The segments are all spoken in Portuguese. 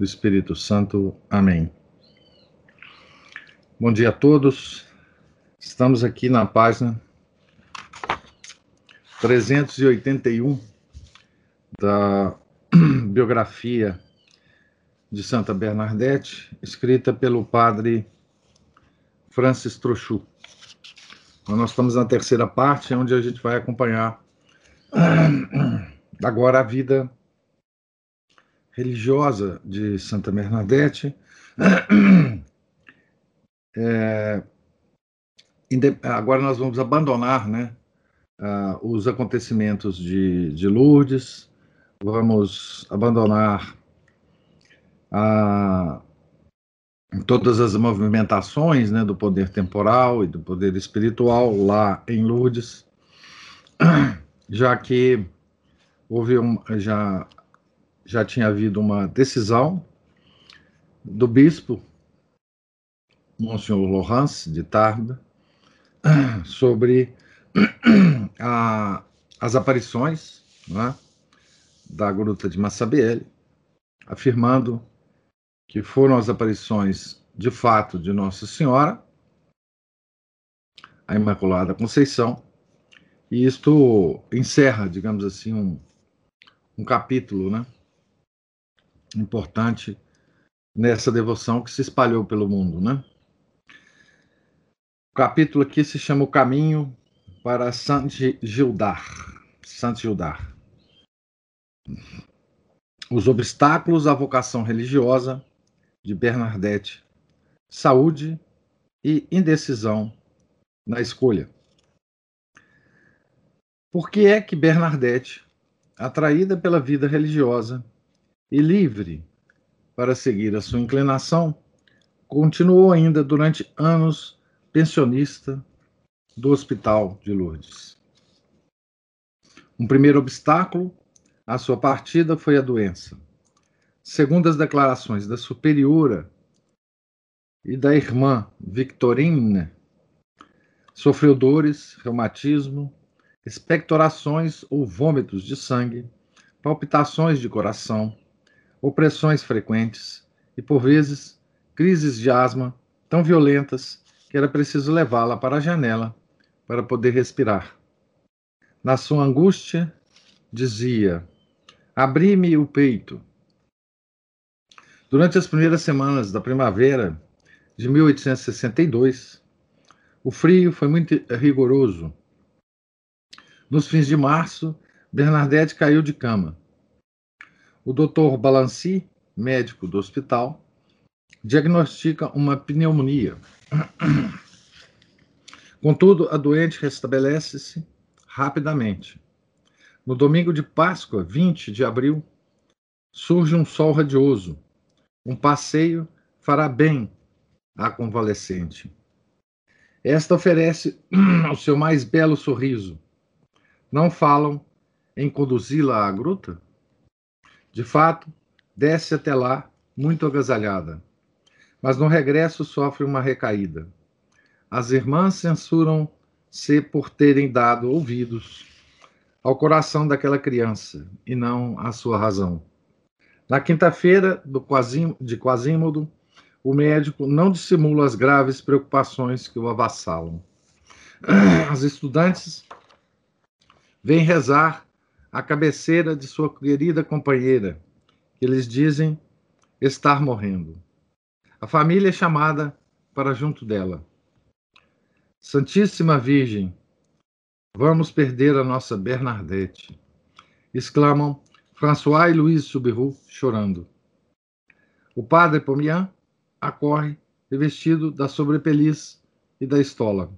do Espírito Santo. Amém. Bom dia a todos. Estamos aqui na página 381 da biografia de Santa Bernadette, escrita pelo padre Francis Trochu. Então, nós estamos na terceira parte, onde a gente vai acompanhar agora a vida religiosa de Santa Bernadette. É, agora nós vamos abandonar né, uh, os acontecimentos de, de Lourdes, vamos abandonar uh, todas as movimentações né, do poder temporal e do poder espiritual lá em Lourdes, já que houve um, já já tinha havido uma decisão do bispo, Monsenhor Laurence de Tarbes, sobre a, as aparições né, da gruta de Massabielle, afirmando que foram as aparições de fato de Nossa Senhora, a Imaculada Conceição, e isto encerra, digamos assim, um, um capítulo, né? Importante nessa devoção que se espalhou pelo mundo, né? O capítulo aqui se chama O Caminho para Saint Gildar. Saint Gildar. Os obstáculos à vocação religiosa de Bernadette. Saúde e indecisão na escolha. Por que é que Bernadette, atraída pela vida religiosa, e livre para seguir a sua inclinação, continuou ainda durante anos pensionista do Hospital de Lourdes. Um primeiro obstáculo à sua partida foi a doença. Segundo as declarações da superiora e da irmã Victorine, sofreu dores, reumatismo, expectorações ou vômitos de sangue, palpitações de coração, opressões frequentes e, por vezes, crises de asma tão violentas que era preciso levá-la para a janela para poder respirar. Na sua angústia, dizia: Abri-me o peito. Durante as primeiras semanas da primavera de 1862, o frio foi muito rigoroso. Nos fins de março, Bernadette caiu de cama. O Dr. Balanci, médico do hospital, diagnostica uma pneumonia. Contudo, a doente restabelece-se rapidamente. No domingo de Páscoa, 20 de abril, surge um sol radioso. Um passeio fará bem à convalescente. Esta oferece o seu mais belo sorriso. Não falam em conduzi-la à gruta? De fato, desce até lá muito agasalhada, mas no regresso sofre uma recaída. As irmãs censuram-se por terem dado ouvidos ao coração daquela criança e não à sua razão. Na quinta-feira de Quasímodo, o médico não dissimula as graves preocupações que o avassalam. As estudantes vêm rezar à cabeceira de sua querida companheira, que eles dizem estar morrendo. A família é chamada para junto dela. Santíssima Virgem, vamos perder a nossa Bernadette, exclamam François e Louise Subiru, chorando. O padre Pomian acorre revestido da sobrepeliz e da estola.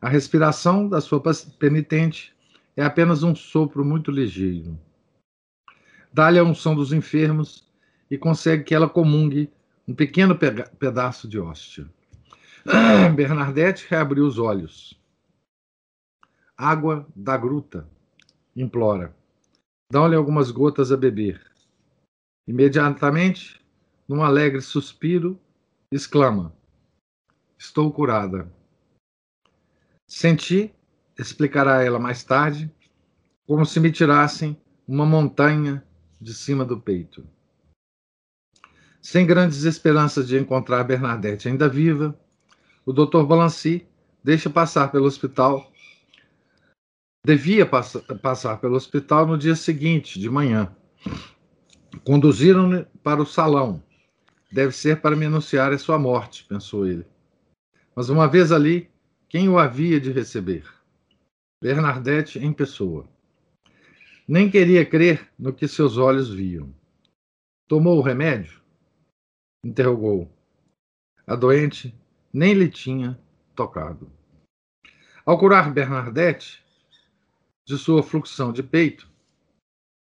A respiração da sua penitente é apenas um sopro muito ligeiro. Dá-lhe a unção dos enfermos e consegue que ela comungue um pequeno pedaço de hóstia. Bernadette reabriu os olhos. Água da gruta, implora. Dão-lhe algumas gotas a beber. Imediatamente, num alegre suspiro, exclama: Estou curada. Senti, explicará ela mais tarde, como se me tirassem uma montanha de cima do peito. Sem grandes esperanças de encontrar Bernadette ainda viva, o Dr. Balancy deixa passar pelo hospital. Devia pass passar pelo hospital no dia seguinte, de manhã. Conduziram-no para o salão. Deve ser para me anunciar a sua morte, pensou ele. Mas uma vez ali, quem o havia de receber? Bernadette em pessoa. Nem queria crer no que seus olhos viam. Tomou o remédio? interrogou. A doente nem lhe tinha tocado. Ao curar Bernadette de sua fluxão de peito,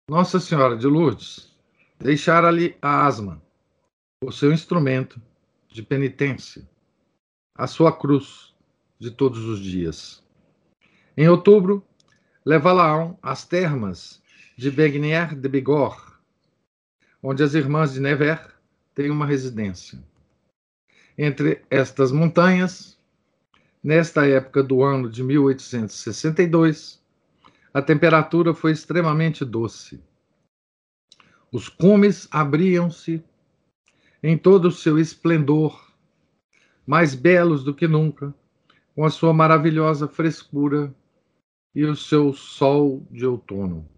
Nossa Senhora de Lourdes deixara-lhe a asma, o seu instrumento de penitência, a sua cruz de todos os dias. Em outubro, levá-la às termas de Begnier de Bigorre, onde as irmãs de Nevers tem uma residência. Entre estas montanhas, nesta época do ano de 1862, a temperatura foi extremamente doce. Os cumes abriam-se em todo o seu esplendor, mais belos do que nunca, com a sua maravilhosa frescura e o seu sol de outono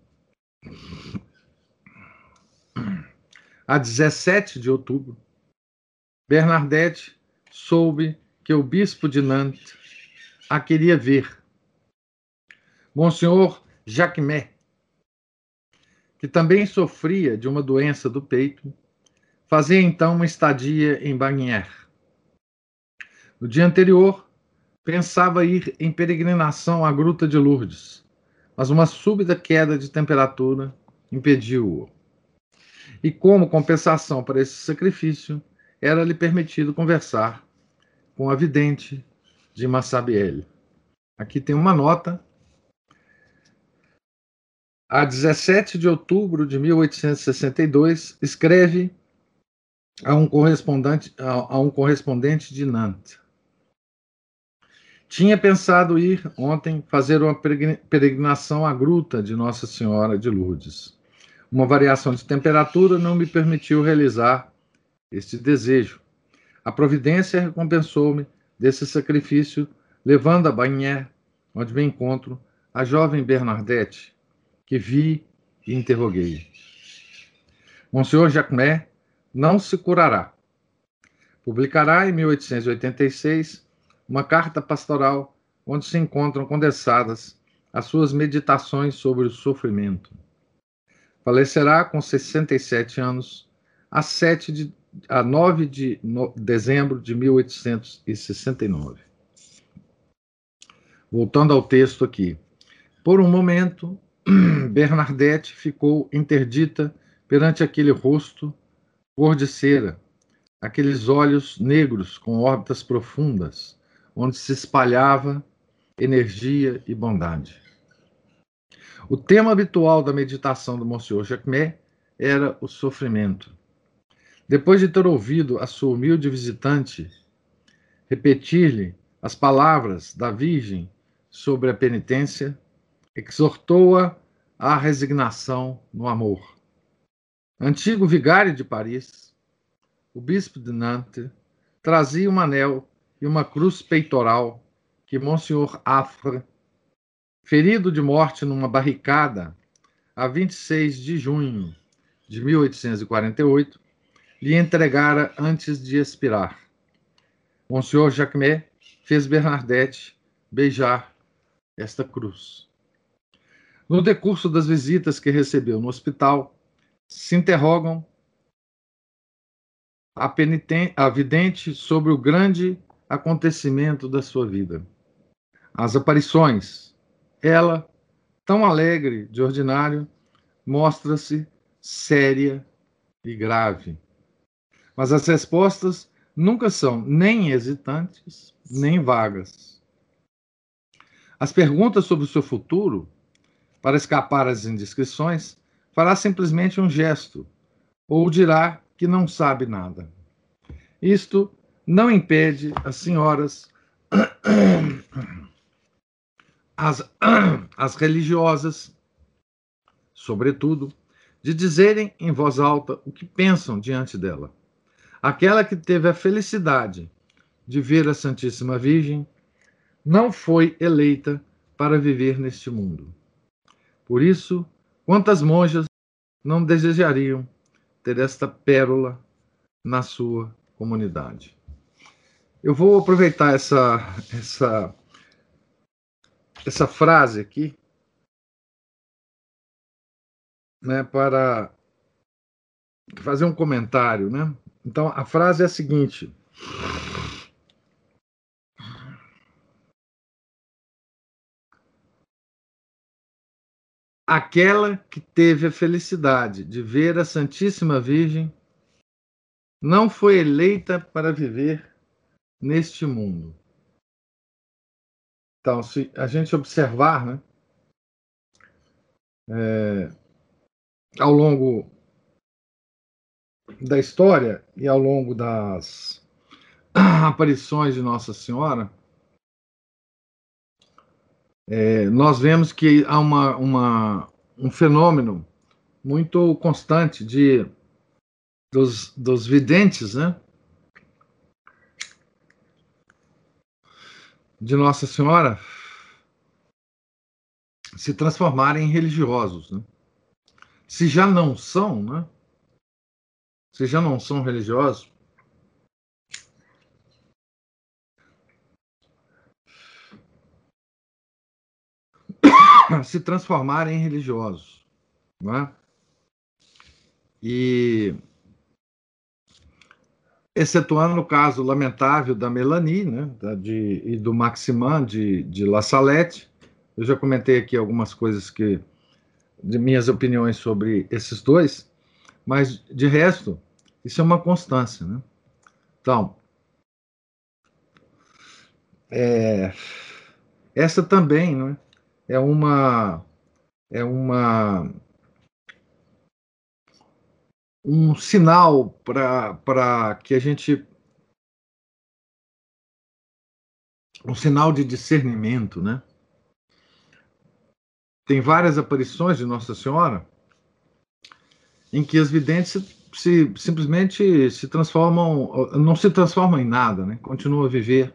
a 17 de outubro, Bernadette soube que o bispo de Nantes a queria ver. Monsenhor Jacquemet, que também sofria de uma doença do peito, fazia então uma estadia em Bagnières. No dia anterior, pensava ir em peregrinação à Gruta de Lourdes, mas uma súbita queda de temperatura impediu-o e como compensação para esse sacrifício, era-lhe permitido conversar com a vidente de Massabielle. Aqui tem uma nota. A 17 de outubro de 1862, escreve a um correspondente, a, um correspondente de Nantes. Tinha pensado ir ontem fazer uma peregrinação à gruta de Nossa Senhora de Lourdes. Uma variação de temperatura não me permitiu realizar este desejo. A providência recompensou-me desse sacrifício, levando a Bagné, onde me encontro, a jovem Bernadette, que vi e interroguei. Monsenhor Jacquemet não se curará. Publicará em 1886 uma carta pastoral onde se encontram condensadas as suas meditações sobre o sofrimento. Falecerá com 67 anos, a, 7 de, a 9 de no, dezembro de 1869. Voltando ao texto aqui. Por um momento, Bernadette ficou interdita perante aquele rosto cor de cera, aqueles olhos negros com órbitas profundas, onde se espalhava energia e bondade. O tema habitual da meditação do Monsieur Jacquemet era o sofrimento. Depois de ter ouvido a sua humilde visitante repetir-lhe as palavras da Virgem sobre a penitência, exortou-a à resignação no amor. Antigo vigário de Paris, o bispo de Nantes trazia um anel e uma cruz peitoral que Monsieur Affre ferido de morte numa barricada a 26 de junho de 1848, lhe entregara antes de expirar. Monsenhor Jacquemet fez Bernadette beijar esta cruz. No decurso das visitas que recebeu no hospital, se interrogam a, a vidente sobre o grande acontecimento da sua vida. As aparições, ela, tão alegre de ordinário, mostra-se séria e grave. Mas as respostas nunca são nem hesitantes, nem vagas. As perguntas sobre o seu futuro, para escapar às indiscrições, fará simplesmente um gesto ou dirá que não sabe nada. Isto não impede as senhoras, as, as religiosas, sobretudo, de dizerem em voz alta o que pensam diante dela. Aquela que teve a felicidade de ver a Santíssima Virgem não foi eleita para viver neste mundo. Por isso, quantas monjas não desejariam ter esta pérola na sua comunidade? Eu vou aproveitar essa essa essa frase aqui né, para fazer um comentário, né? Então a frase é a seguinte: Aquela que teve a felicidade de ver a Santíssima Virgem não foi eleita para viver neste mundo. Então, se a gente observar, né, é, ao longo da história e ao longo das aparições de Nossa Senhora, é, nós vemos que há uma, uma, um fenômeno muito constante de dos, dos videntes, né? De Nossa Senhora se transformarem em religiosos, né? se já não são, né? Se já não são religiosos, se transformarem em religiosos, né? E excetuando o caso lamentável da Melanie, né, de, e do Maximin de, de La Salette, eu já comentei aqui algumas coisas que de minhas opiniões sobre esses dois, mas de resto, isso é uma constância. Né? Então, é, essa também né, é uma é uma um sinal para que a gente um sinal de discernimento, né? tem várias aparições de Nossa Senhora em que as videntes se, simplesmente se transformam, não se transformam em nada, né? continuam a viver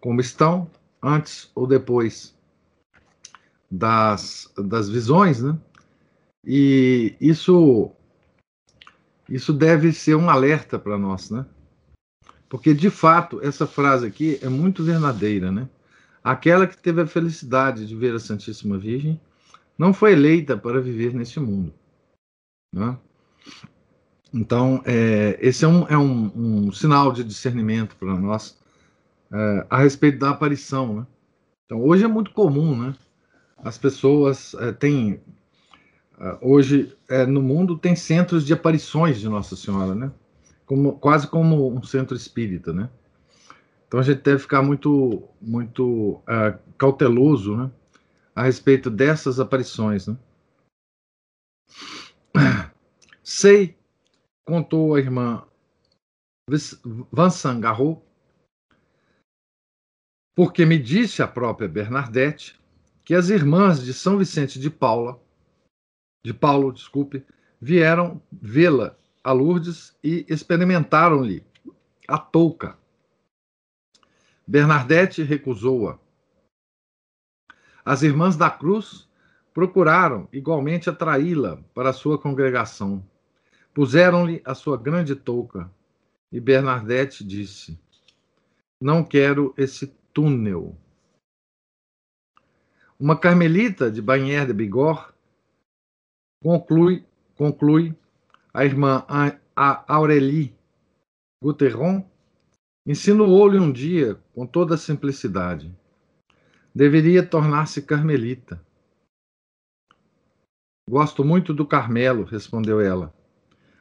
como estão antes ou depois das, das visões, né? E isso isso deve ser um alerta para nós, né? Porque de fato essa frase aqui é muito verdadeira, né? Aquela que teve a felicidade de ver a Santíssima Virgem não foi eleita para viver neste mundo. Né? Então, é, esse é, um, é um, um, sinal de discernimento para nós é, a respeito da aparição. Né? Então, hoje é muito comum, né? As pessoas é, têm. É, hoje, é, no mundo, tem centros de aparições de Nossa Senhora, né? Como, quase como um centro espírita, né? Então a gente deve ficar muito, muito uh, cauteloso né, a respeito dessas aparições. Né? Sei, contou a irmã Vincent Garraud, porque me disse a própria Bernadette que as irmãs de São Vicente de Paula, de Paulo, desculpe, vieram vê-la a Lourdes e experimentaram-lhe a touca Bernadette recusou-a. As irmãs da cruz procuraram igualmente atraí-la para sua congregação. Puseram-lhe a sua grande touca e Bernadette disse: Não quero esse túnel. Uma carmelita de Bannière de Bigorre conclui, conclui a irmã Aurélie Gouteron Insinuou-lhe um dia, com toda a simplicidade, deveria tornar-se carmelita. Gosto muito do Carmelo, respondeu ela.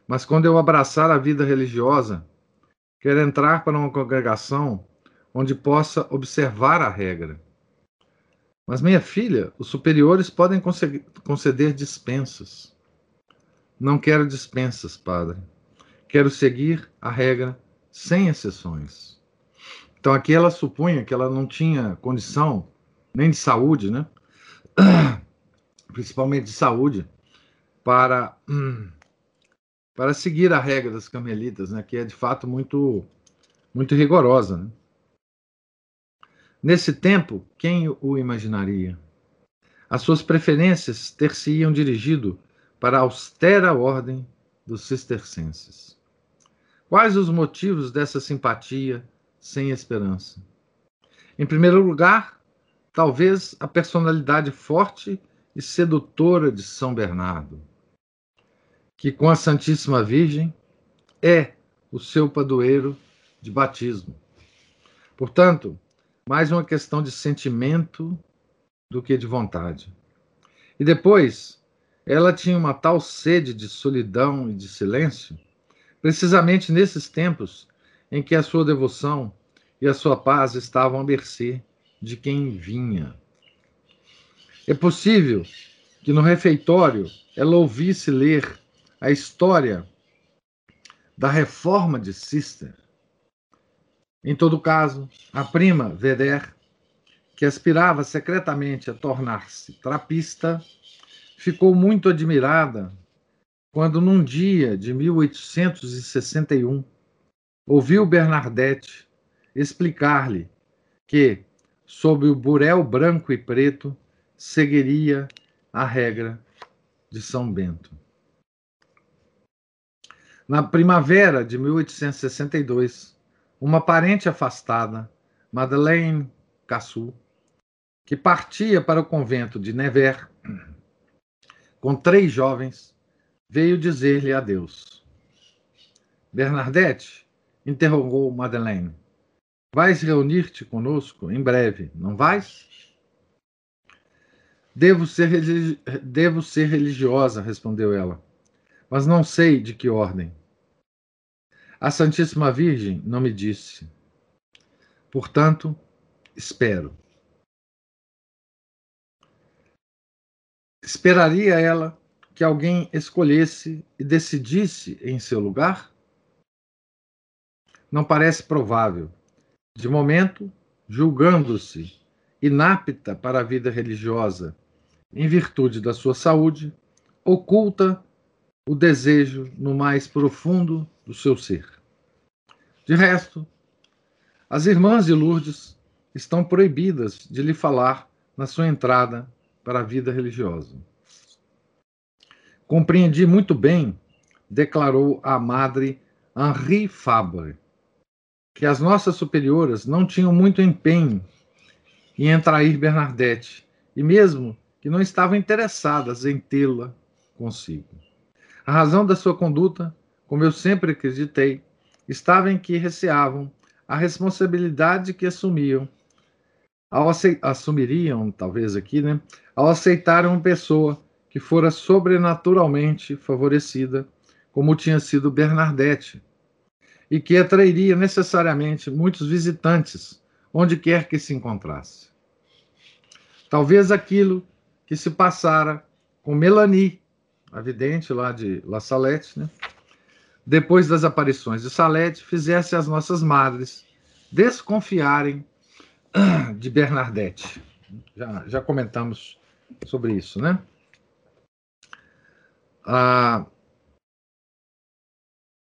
Mas quando eu abraçar a vida religiosa, quero entrar para uma congregação onde possa observar a regra. Mas, minha filha, os superiores podem conceder dispensas. Não quero dispensas, padre. Quero seguir a regra sem exceções. Então, aqui ela supunha que ela não tinha condição, nem de saúde, né? Principalmente de saúde, para, para seguir a regra das camelitas, né? Que é de fato muito, muito rigorosa, né? Nesse tempo, quem o imaginaria? As suas preferências ter-se-iam dirigido para a austera ordem dos cistercenses. Quais os motivos dessa simpatia sem esperança? Em primeiro lugar, talvez a personalidade forte e sedutora de São Bernardo, que com a Santíssima Virgem é o seu padroeiro de batismo. Portanto, mais uma questão de sentimento do que de vontade. E depois, ela tinha uma tal sede de solidão e de silêncio, precisamente nesses tempos em que a sua devoção e a sua paz estavam à mercê de quem vinha. É possível que no refeitório ela ouvisse ler a história da reforma de Cister. Em todo caso, a prima Veder, que aspirava secretamente a tornar-se trapista, ficou muito admirada quando, num dia de 1861, ouviu Bernadette explicar-lhe que, sob o burel branco e preto, seguiria a regra de São Bento. Na primavera de 1862, uma parente afastada, Madeleine Cassou, que partia para o convento de Nevers, com três jovens, veio dizer-lhe adeus. Bernadette, interrogou Madeleine, vais reunir-te conosco em breve, não vais? Devo ser, Devo ser religiosa, respondeu ela, mas não sei de que ordem. A Santíssima Virgem não me disse. Portanto, espero. Esperaria ela que alguém escolhesse e decidisse em seu lugar? Não parece provável. De momento, julgando-se inapta para a vida religiosa em virtude da sua saúde, oculta o desejo no mais profundo do seu ser. De resto, as irmãs de Lourdes estão proibidas de lhe falar na sua entrada para a vida religiosa. Compreendi muito bem, declarou a madre Henri Fabre, que as nossas superioras não tinham muito empenho em atrair Bernadette, e mesmo que não estavam interessadas em tê-la consigo. A razão da sua conduta, como eu sempre acreditei, estava em que receavam a responsabilidade que assumiam ao assumiriam, talvez aqui, né, ao aceitar uma pessoa que fora sobrenaturalmente favorecida, como tinha sido Bernadette, e que atrairia necessariamente muitos visitantes, onde quer que se encontrasse. Talvez aquilo que se passara com Melanie, a vidente lá de La Salette, né, depois das aparições de Salete, fizesse as nossas madres desconfiarem de Bernadette. Já, já comentamos sobre isso, né? Ah,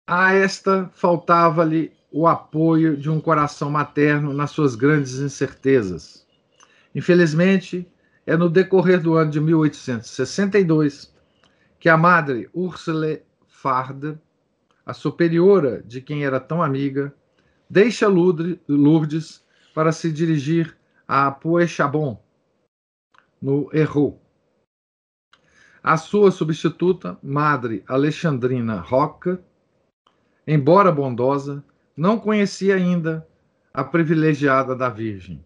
a esta faltava-lhe o apoio de um coração materno nas suas grandes incertezas. Infelizmente, é no decorrer do ano de 1862 que a madre Ursula Farde, a superiora de quem era tão amiga, deixa Lourdes para se dirigir a Poechabon, no Erro. A sua substituta, Madre Alexandrina Roca, embora bondosa, não conhecia ainda a privilegiada da Virgem.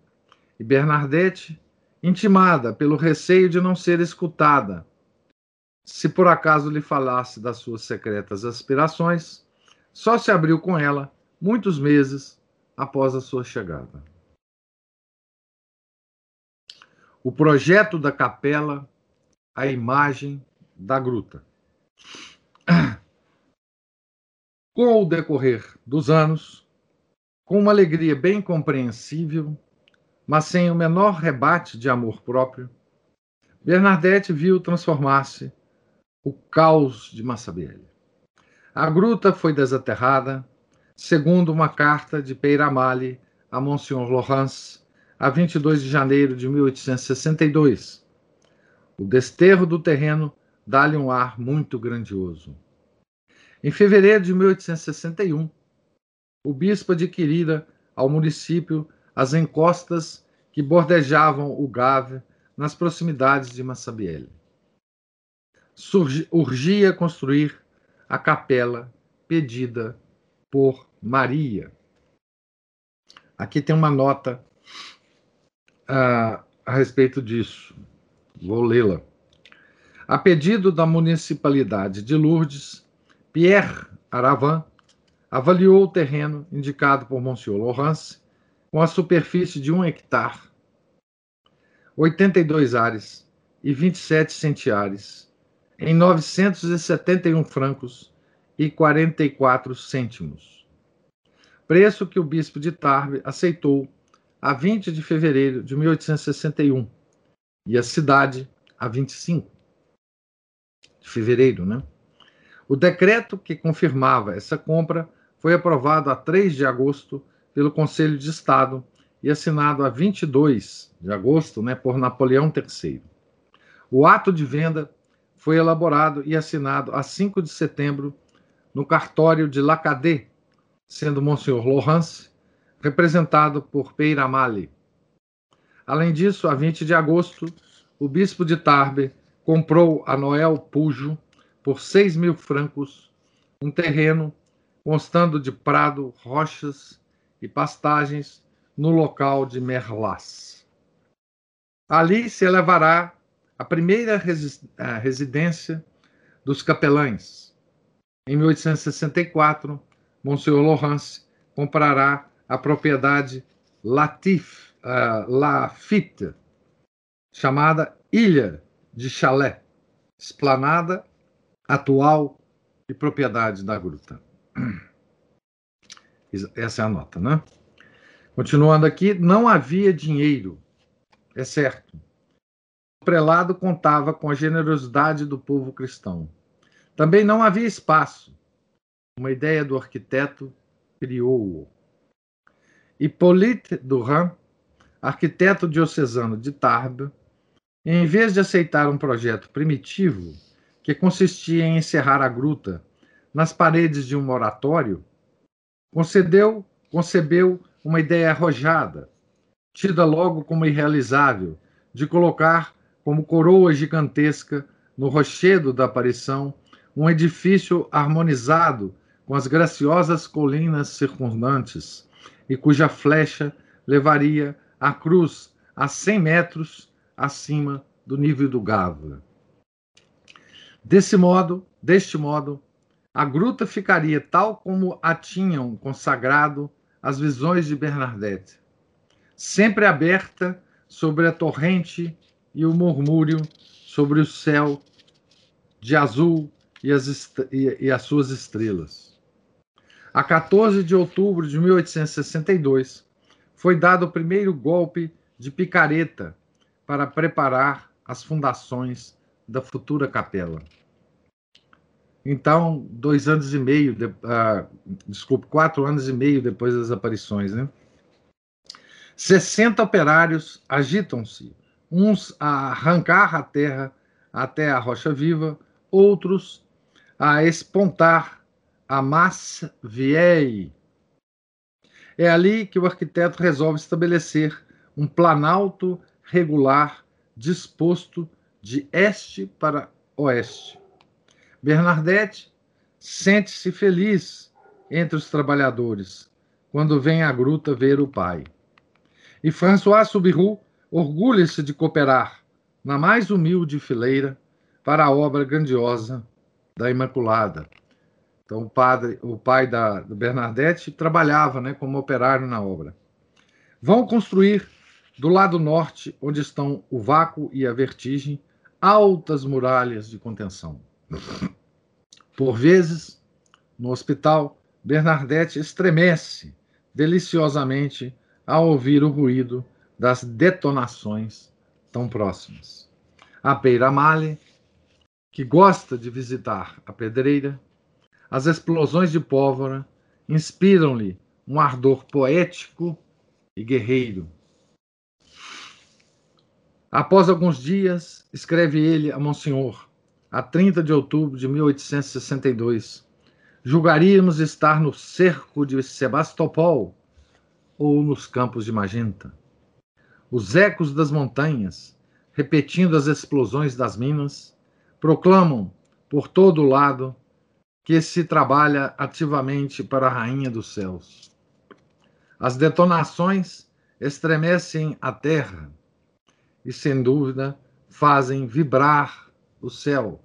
E Bernadette, intimada pelo receio de não ser escutada se por acaso lhe falasse das suas secretas aspirações, só se abriu com ela muitos meses após a sua chegada. O projeto da capela, a imagem da gruta. Com o decorrer dos anos, com uma alegria bem compreensível, mas sem o menor rebate de amor próprio, Bernadette viu transformar-se o caos de Massabielle. A gruta foi desaterrada, segundo uma carta de Peiramale a Monsignor Laurence, a 22 de janeiro de 1862. O desterro do terreno dá-lhe um ar muito grandioso. Em fevereiro de 1861, o bispo adquirira ao município as encostas que bordejavam o Gave nas proximidades de Massabielle. Urgia construir a capela pedida por Maria. Aqui tem uma nota uh, a respeito disso. Vou lê-la. A pedido da municipalidade de Lourdes, Pierre Aravan avaliou o terreno indicado por Monsieur Laurence com a superfície de um hectare, 82 ares e 27 centiares, em 971 francos e 44 cêntimos. Preço que o bispo de Tarbes aceitou a 20 de fevereiro de 1861 e a cidade a 25 de fevereiro, né? O decreto que confirmava essa compra foi aprovado a 3 de agosto pelo Conselho de Estado e assinado a 22 de agosto né, por Napoleão III. O ato de venda foi elaborado e assinado a 5 de setembro no cartório de Lacadé, sendo Monsenhor Laurence representado por Peiramale. Além disso, a 20 de agosto, o bispo de Tarbes comprou a Noel Pujo por 6 mil francos um terreno constando de prado, rochas e pastagens no local de Merlas. Ali se elevará a primeira residência dos capelães. Em 1864, Monsenhor Laurence comprará a propriedade Latif, uh, Lafitte, chamada Ilha de Chalé, esplanada atual e propriedade da gruta. Essa é a nota, né? Continuando aqui, não havia dinheiro, é certo. Prelado contava com a generosidade do povo cristão. Também não havia espaço. Uma ideia do arquiteto criou-o. Hippolyte Durand, arquiteto diocesano de Tarbes, em vez de aceitar um projeto primitivo que consistia em encerrar a gruta nas paredes de um oratório, concedeu, concebeu uma ideia arrojada, tida logo como irrealizável, de colocar como coroa gigantesca no rochedo da aparição um edifício harmonizado com as graciosas colinas circundantes e cuja flecha levaria a cruz a 100 metros acima do nível do Gávea. Desse modo, deste modo, a gruta ficaria tal como a tinham consagrado as visões de Bernadette, sempre aberta sobre a torrente e o murmúrio sobre o céu de azul e as, e, e as suas estrelas. A 14 de outubro de 1862, foi dado o primeiro golpe de picareta para preparar as fundações da futura capela. Então, dois anos e meio, de, uh, desculpe, quatro anos e meio depois das aparições, né? 60 operários agitam-se, uns a arrancar a terra até a rocha viva, outros a espontar a massa viei. É ali que o arquiteto resolve estabelecer um planalto regular disposto de este para oeste. Bernadette sente-se feliz entre os trabalhadores quando vem à gruta ver o pai. E François Subiru orgulha-se de cooperar na mais humilde fileira para a obra grandiosa da Imaculada. Então, o padre, o pai da do Bernadette trabalhava, né, como operário na obra. Vão construir do lado norte, onde estão o vácuo e a vertigem, altas muralhas de contenção. Por vezes, no hospital, Bernadette estremece deliciosamente ao ouvir o ruído das detonações tão próximas. A Peira Male, que gosta de visitar a pedreira, as explosões de pólvora inspiram-lhe um ardor poético e guerreiro. Após alguns dias, escreve ele a Monsenhor, a 30 de outubro de 1862, julgaríamos estar no cerco de Sebastopol ou nos campos de Magenta. Os ecos das montanhas, repetindo as explosões das minas, proclamam por todo o lado que se trabalha ativamente para a Rainha dos Céus. As detonações estremecem a terra e, sem dúvida, fazem vibrar o céu.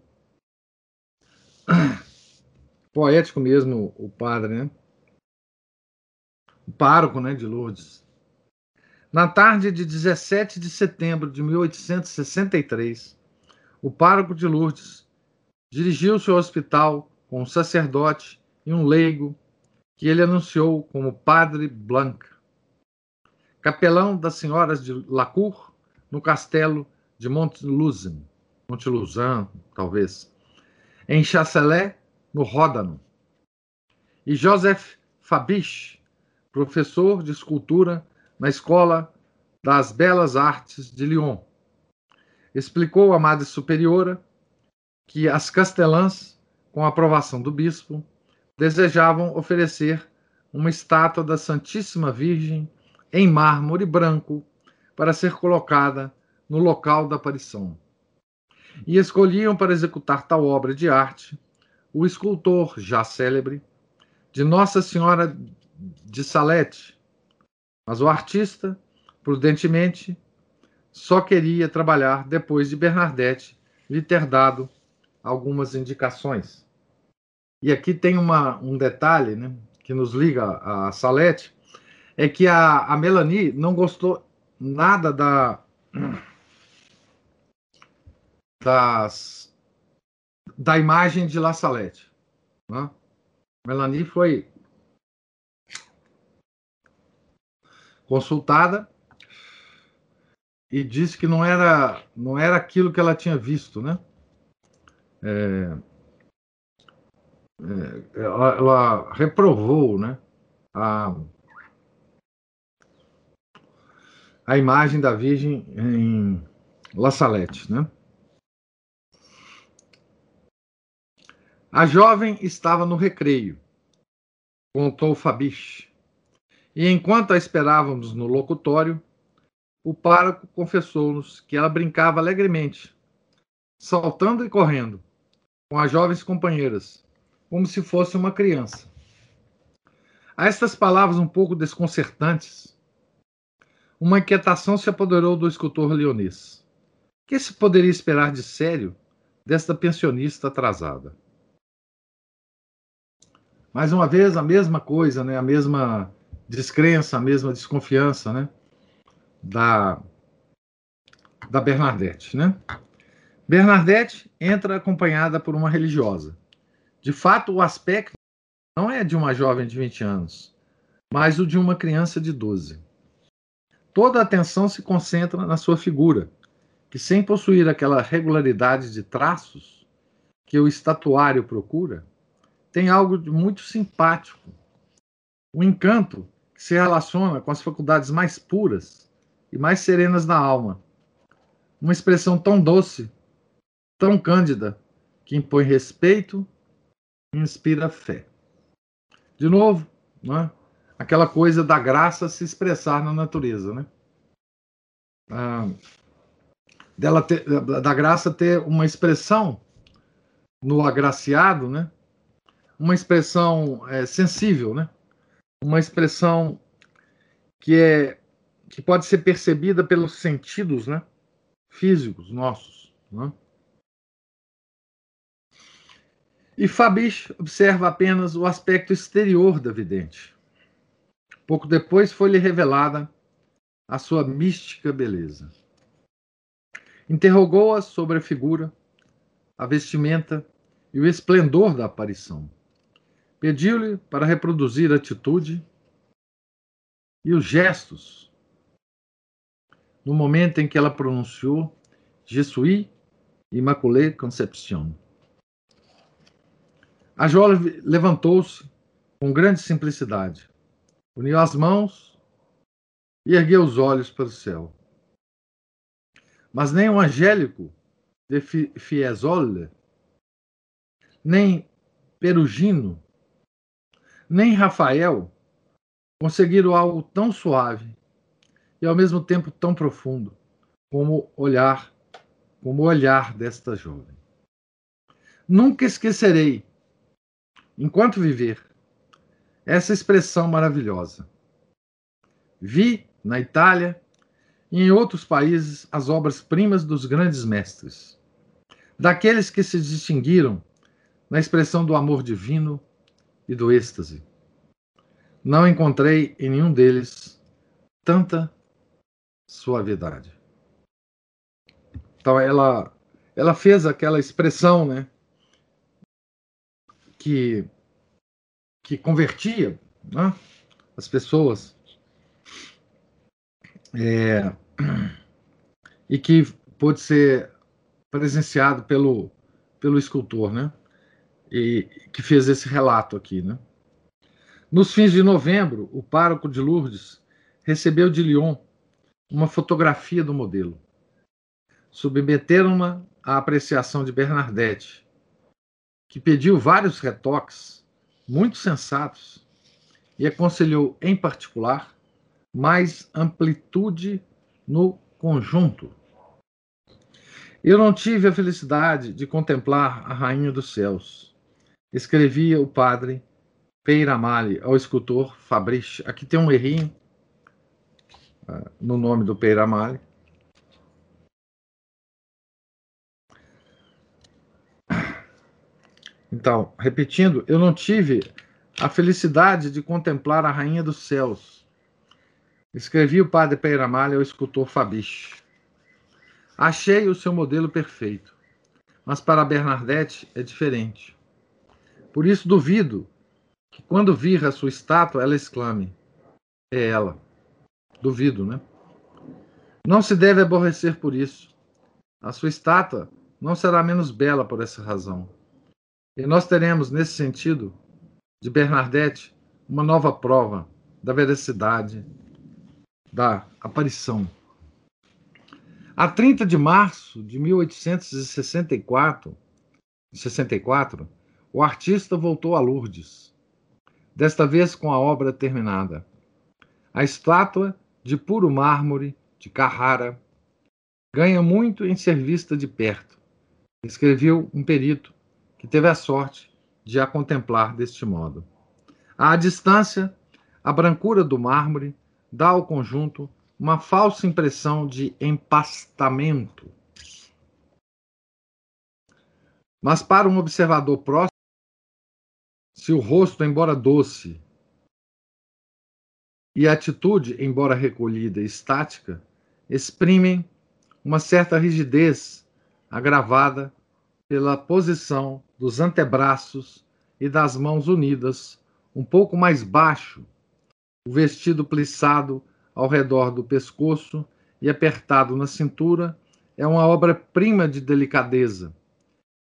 Poético mesmo o padre, né? O pároco né, de Lourdes. Na tarde de 17 de setembro de 1863, o pároco de Lourdes dirigiu-se ao hospital com um sacerdote e um leigo que ele anunciou como Padre Blanc, capelão das senhoras de Lacour, no castelo de Monteluzan, Monteluzan, talvez, em Chasselet, no Ródano, e Joseph Fabiche, professor de escultura na Escola das Belas Artes de Lyon. Explicou à Madre Superiora que as castelãs com a aprovação do bispo, desejavam oferecer uma estátua da Santíssima Virgem em mármore branco para ser colocada no local da aparição. E escolhiam para executar tal obra de arte o escultor já célebre de Nossa Senhora de Salete. Mas o artista, prudentemente, só queria trabalhar depois de Bernadette lhe ter dado algumas indicações. E aqui tem uma, um detalhe né, que nos liga a Salete, é que a, a Melanie não gostou nada da, das, da imagem de La Salete. Né? Melanie foi consultada e disse que não era não era aquilo que ela tinha visto, né? É, é, ela, ela, reprovou né, a, a imagem da Virgem em La Salette. Né? A jovem estava no recreio, contou Fabiche, e enquanto a esperávamos no locutório, o pároco confessou-nos que ela brincava alegremente, saltando e correndo, com as jovens companheiras, como se fosse uma criança. A estas palavras um pouco desconcertantes, uma inquietação se apoderou do escultor leonês. O que se poderia esperar de sério desta pensionista atrasada? Mais uma vez, a mesma coisa, né? a mesma descrença, a mesma desconfiança né? da, da Bernadette. Né? Bernadette entra acompanhada por uma religiosa. De fato, o aspecto não é de uma jovem de 20 anos, mas o de uma criança de 12. Toda a atenção se concentra na sua figura, que, sem possuir aquela regularidade de traços que o estatuário procura, tem algo de muito simpático. Um encanto que se relaciona com as faculdades mais puras e mais serenas da alma. Uma expressão tão doce, tão cândida, que impõe respeito inspira fé. De novo, né? aquela coisa da graça se expressar na natureza, né? Ah, dela ter, da graça ter uma expressão no agraciado, né? Uma expressão é, sensível, né? Uma expressão que é que pode ser percebida pelos sentidos, né? Físicos nossos, né? E Fabiche observa apenas o aspecto exterior da vidente. Pouco depois foi-lhe revelada a sua mística beleza. Interrogou-a sobre a figura, a vestimenta e o esplendor da aparição. Pediu-lhe para reproduzir a atitude e os gestos no momento em que ela pronunciou Je suis Immaculée Conception. A jovem levantou-se com grande simplicidade, uniu as mãos e ergueu os olhos para o céu. Mas nem o angélico de Fiesole, nem Perugino, nem Rafael conseguiram algo tão suave e ao mesmo tempo tão profundo como olhar, como o olhar desta jovem. Nunca esquecerei enquanto viver, essa expressão maravilhosa. Vi na Itália e em outros países as obras-primas dos grandes mestres, daqueles que se distinguiram na expressão do amor divino e do êxtase. Não encontrei em nenhum deles tanta suavidade. Então ela ela fez aquela expressão, né, que, que convertia né, as pessoas é, e que pôde ser presenciado pelo, pelo escultor, né? E que fez esse relato aqui, né? Nos fins de novembro, o pároco de Lourdes recebeu de Lyon uma fotografia do modelo. Submeteram-na à apreciação de Bernadette, que pediu vários retoques muito sensatos e aconselhou, em particular, mais amplitude no conjunto. Eu não tive a felicidade de contemplar a Rainha dos Céus. Escrevia o padre Peiramale ao escultor Fabrice. Aqui tem um errinho uh, no nome do Peiramale. Então, repetindo, eu não tive a felicidade de contemplar a Rainha dos Céus. Escrevi o padre Peiramalha ao escultor Fabiche. Achei o seu modelo perfeito, mas para Bernadette é diferente. Por isso duvido que quando vir a sua estátua ela exclame: É ela. Duvido, né? Não se deve aborrecer por isso. A sua estátua não será menos bela por essa razão. E nós teremos, nesse sentido, de Bernadette, uma nova prova da veracidade da aparição. A 30 de março de 1864, 64, o artista voltou a Lourdes, desta vez com a obra terminada. A estátua de puro mármore de Carrara ganha muito em ser vista de perto, escreveu um perito que teve a sorte de a contemplar deste modo. À distância, a brancura do mármore dá ao conjunto uma falsa impressão de empastamento. Mas para um observador próximo, se o rosto, embora doce, e a atitude, embora recolhida e estática, exprimem uma certa rigidez agravada pela posição dos antebraços e das mãos unidas, um pouco mais baixo, o vestido plissado ao redor do pescoço e apertado na cintura é uma obra-prima de delicadeza,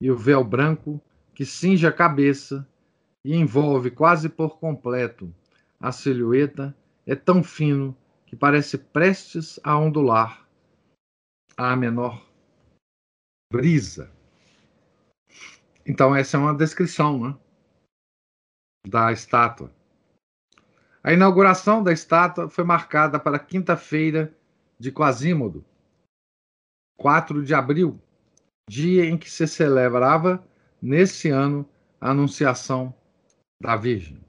e o véu branco que cinge a cabeça e envolve quase por completo a silhueta é tão fino que parece prestes a ondular à menor brisa. Então, essa é uma descrição né, da estátua. A inauguração da estátua foi marcada para quinta-feira de Quasímodo, 4 de abril, dia em que se celebrava, nesse ano, a Anunciação da Virgem.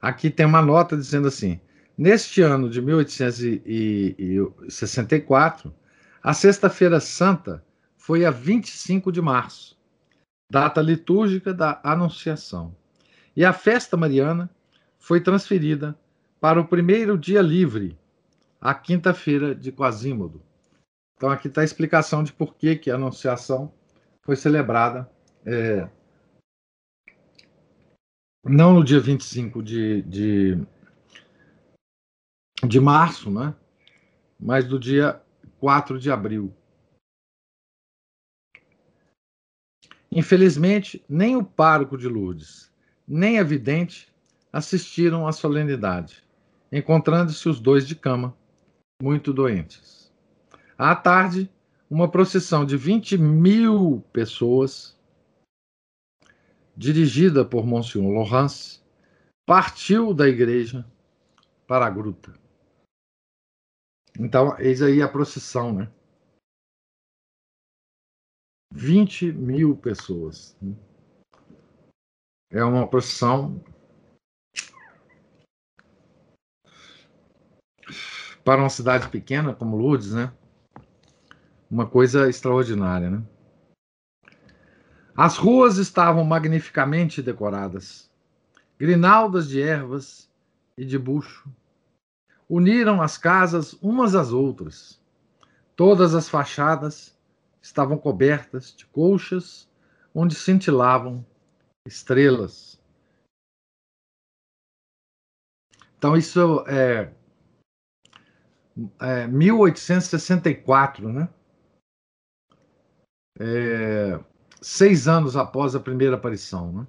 Aqui tem uma nota dizendo assim: neste ano de 1864, a Sexta-feira Santa foi a 25 de março. data litúrgica da Anunciação. E a festa mariana foi transferida para o primeiro dia livre, a quinta-feira de Quasímodo. Então aqui está a explicação de por que, que a Anunciação foi celebrada é, não no dia 25 de, de, de março, né? mas do dia 4 de abril. Infelizmente, nem o pároco de Lourdes, nem a vidente assistiram à solenidade, encontrando-se os dois de cama, muito doentes. À tarde, uma procissão de 20 mil pessoas, dirigida por Monsenhor Laurence, partiu da igreja para a gruta. Então, eis aí a procissão, né? 20 mil pessoas. É uma procissão para uma cidade pequena como Lourdes, né? Uma coisa extraordinária, né? As ruas estavam magnificamente decoradas. Grinaldas de ervas e de bucho uniram as casas umas às outras. Todas as fachadas estavam cobertas de colchas onde cintilavam estrelas. Então, isso é, é 1864, né? É, seis anos após a primeira aparição. Né?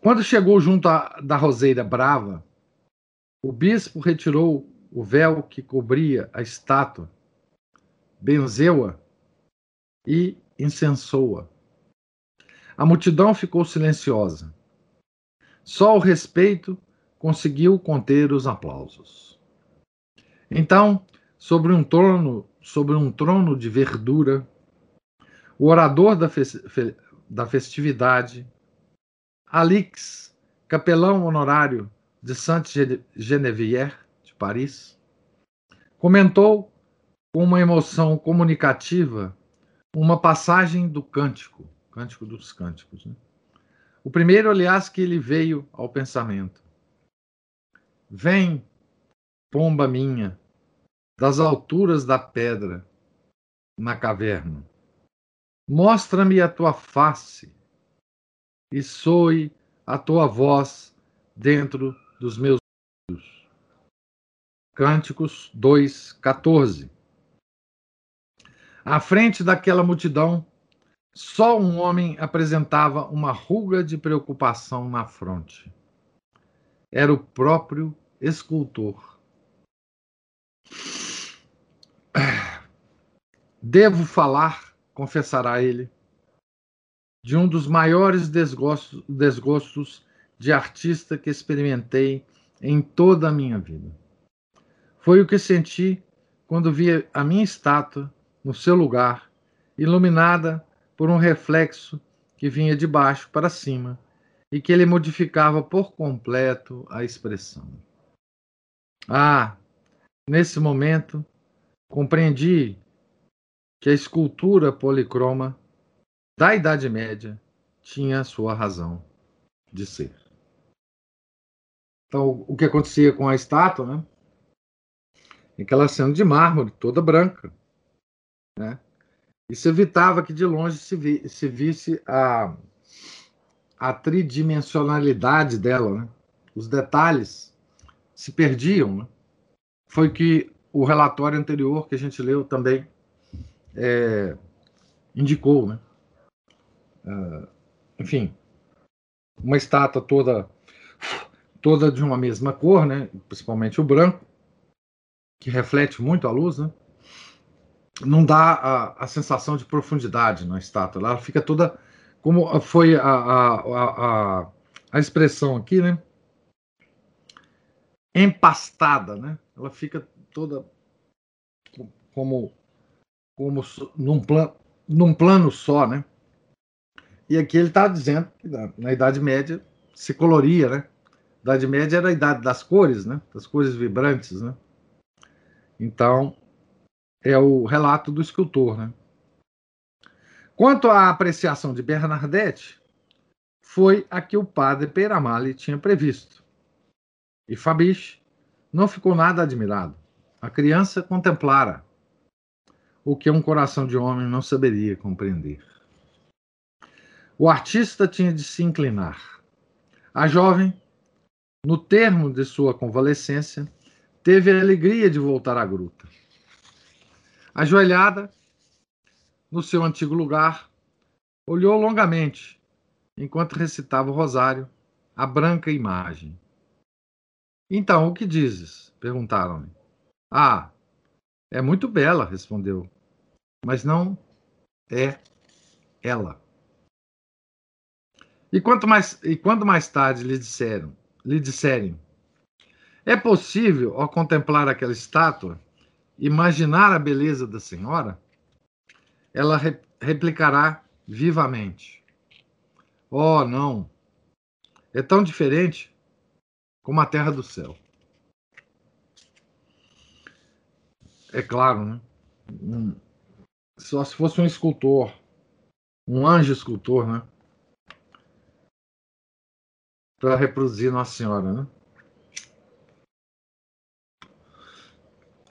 Quando chegou junto à, da Roseira Brava, o bispo retirou o véu que cobria a estátua benzeu-a e incensou-a. A multidão ficou silenciosa. Só o respeito conseguiu conter os aplausos. Então, sobre um trono, sobre um trono de verdura, o orador da, fe da festividade, Alix, capelão honorário de Sainte-Genevière de Paris, comentou com uma emoção comunicativa uma passagem do cântico, cântico dos cânticos. Né? O primeiro, aliás, que ele veio ao pensamento. Vem, pomba minha, das alturas da pedra, na caverna. Mostra-me a tua face e soe a tua voz dentro dos meus ouvidos. Cânticos 2:14. À frente daquela multidão, só um homem apresentava uma ruga de preocupação na fronte. Era o próprio escultor. Devo falar, confessará ele, de um dos maiores desgostos, desgostos de artista que experimentei em toda a minha vida. Foi o que senti quando vi a minha estátua no seu lugar, iluminada por um reflexo que vinha de baixo para cima e que ele modificava por completo a expressão. Ah, nesse momento, compreendi que a escultura policroma da Idade Média tinha sua razão de ser. Então, o que acontecia com a estátua, né? É que ela sendo de mármore, toda branca, né? Isso evitava que de longe se, vi, se visse a, a tridimensionalidade dela, né? os detalhes se perdiam. Né? Foi que o relatório anterior que a gente leu também é, indicou. Né? Uh, enfim, uma estátua toda toda de uma mesma cor, né? principalmente o branco, que reflete muito a luz, né? não dá a, a sensação de profundidade na estátua. Ela fica toda como foi a, a, a, a expressão aqui, né? Empastada, né? Ela fica toda como como num plano num plano só, né? E aqui ele está dizendo que na, na, Idade Média se coloria, né? Idade Média era a idade das cores, né? Das cores vibrantes, né? Então é o relato do escultor. Né? Quanto à apreciação de Bernadette, foi a que o padre Peiramale tinha previsto. E Fabiche não ficou nada admirado. A criança contemplara o que um coração de homem não saberia compreender. O artista tinha de se inclinar. A jovem, no termo de sua convalescência, teve a alegria de voltar à gruta. Ajoelhada, no seu antigo lugar, olhou longamente, enquanto recitava o rosário, a branca imagem. Então, o que dizes? perguntaram-lhe. Ah, é muito bela, respondeu, mas não é ela. E quanto mais e quando mais tarde lhe disseram, lhe disserem, é possível, ao contemplar aquela estátua, imaginar a beleza da senhora? Ela re replicará vivamente: Oh, não! É tão diferente como a terra do céu. É claro, né? Só se fosse um escultor, um anjo escultor, né? Para reproduzir Nossa Senhora, né?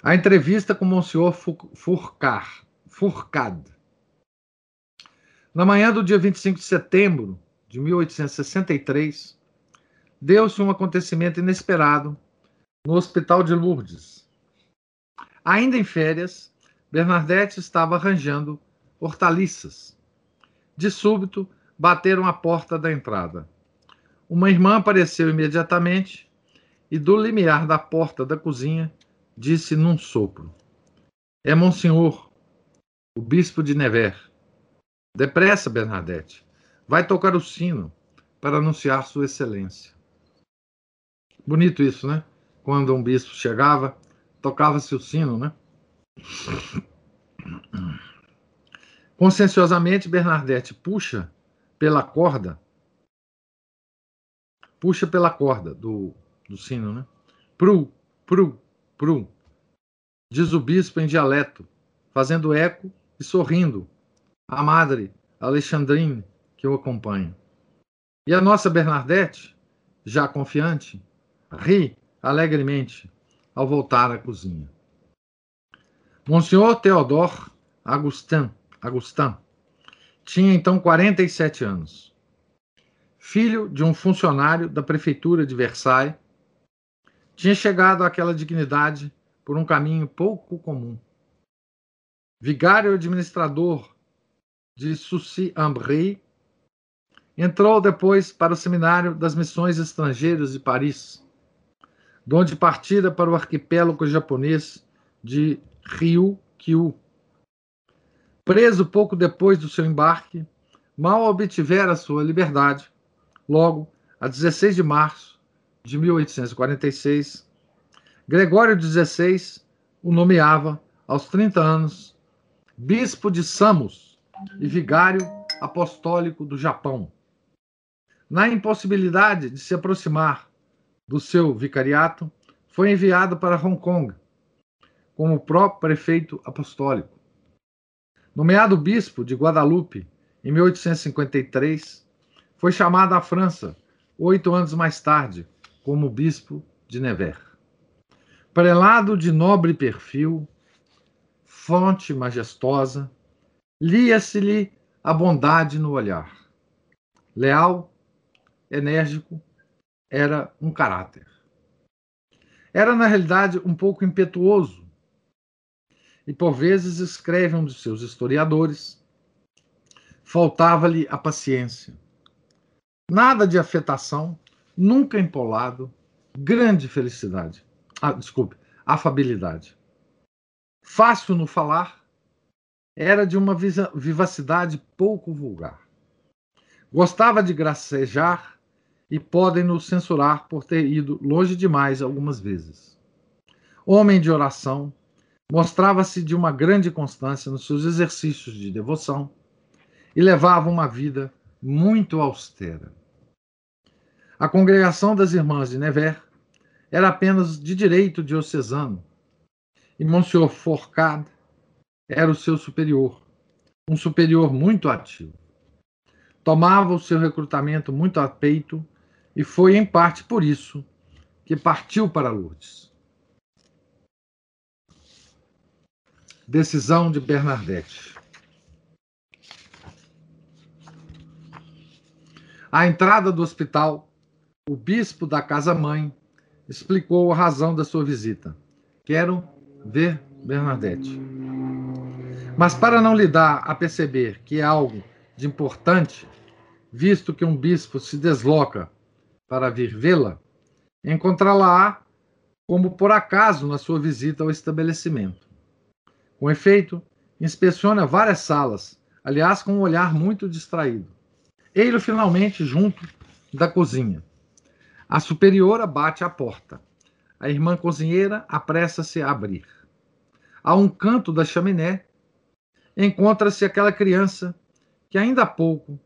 A entrevista com o senhor Furcar, Furcad. Na manhã do dia 25 de setembro de 1863, deu-se um acontecimento inesperado no Hospital de Lourdes. Ainda em férias, Bernadette estava arranjando hortaliças. De súbito, bateram a porta da entrada. Uma irmã apareceu imediatamente e, do limiar da porta da cozinha, disse num sopro: É Monsenhor, o bispo de Nevers. Depressa, Bernadette. Vai tocar o sino para anunciar Sua Excelência. Bonito isso, né? Quando um bispo chegava, tocava-se o sino, né? Conscienciosamente, Bernadette puxa pela corda, puxa pela corda do, do sino, né? Pru, pru, Prum, diz o bispo em dialeto, fazendo eco e sorrindo, a madre Alexandrine que o acompanha. E a nossa Bernadette, já confiante, ri alegremente ao voltar à cozinha. Monsenhor Theodore Agustin, Agustin tinha então 47 anos. Filho de um funcionário da prefeitura de Versailles tinha chegado àquela dignidade por um caminho pouco comum. Vigário administrador de Soucy-en-Brie, entrou depois para o seminário das missões estrangeiras de Paris, donde partira para o arquipélago japonês de Ryukyu. Preso pouco depois do seu embarque, mal obtivera sua liberdade. Logo, a 16 de março de 1846, Gregório XVI o nomeava, aos 30 anos, bispo de Samos e vigário apostólico do Japão. Na impossibilidade de se aproximar do seu vicariato, foi enviado para Hong Kong como próprio prefeito apostólico. Nomeado bispo de Guadalupe em 1853, foi chamado à França oito anos mais tarde como bispo de Nevers. Prelado de nobre perfil, fonte majestosa, lia-se-lhe a bondade no olhar. Leal, enérgico, era um caráter. Era, na realidade, um pouco impetuoso. E, por vezes, escreve um dos seus historiadores, faltava-lhe a paciência. Nada de afetação, nunca empolado, grande felicidade. Ah, desculpe, afabilidade. Fácil no falar, era de uma vivacidade pouco vulgar. Gostava de gracejar e podem nos censurar por ter ido longe demais algumas vezes. Homem de oração, mostrava-se de uma grande constância nos seus exercícios de devoção e levava uma vida muito austera. A congregação das Irmãs de Nevers era apenas de direito diocesano, e Monsieur Forcade era o seu superior, um superior muito ativo. Tomava o seu recrutamento muito a peito e foi, em parte, por isso que partiu para Lourdes. Decisão de Bernadette. À entrada do hospital, o bispo da casa-mãe explicou a razão da sua visita. Quero ver Bernadette. Mas para não lhe dar a perceber que é algo de importante, visto que um bispo se desloca para vir vê-la, encontrá-la-á como por acaso na sua visita ao estabelecimento. Com efeito, inspeciona várias salas, aliás, com um olhar muito distraído. Ele finalmente junto da cozinha. A superiora bate à porta. A irmã cozinheira apressa-se a abrir. A um canto da chaminé encontra-se aquela criança que ainda há pouco,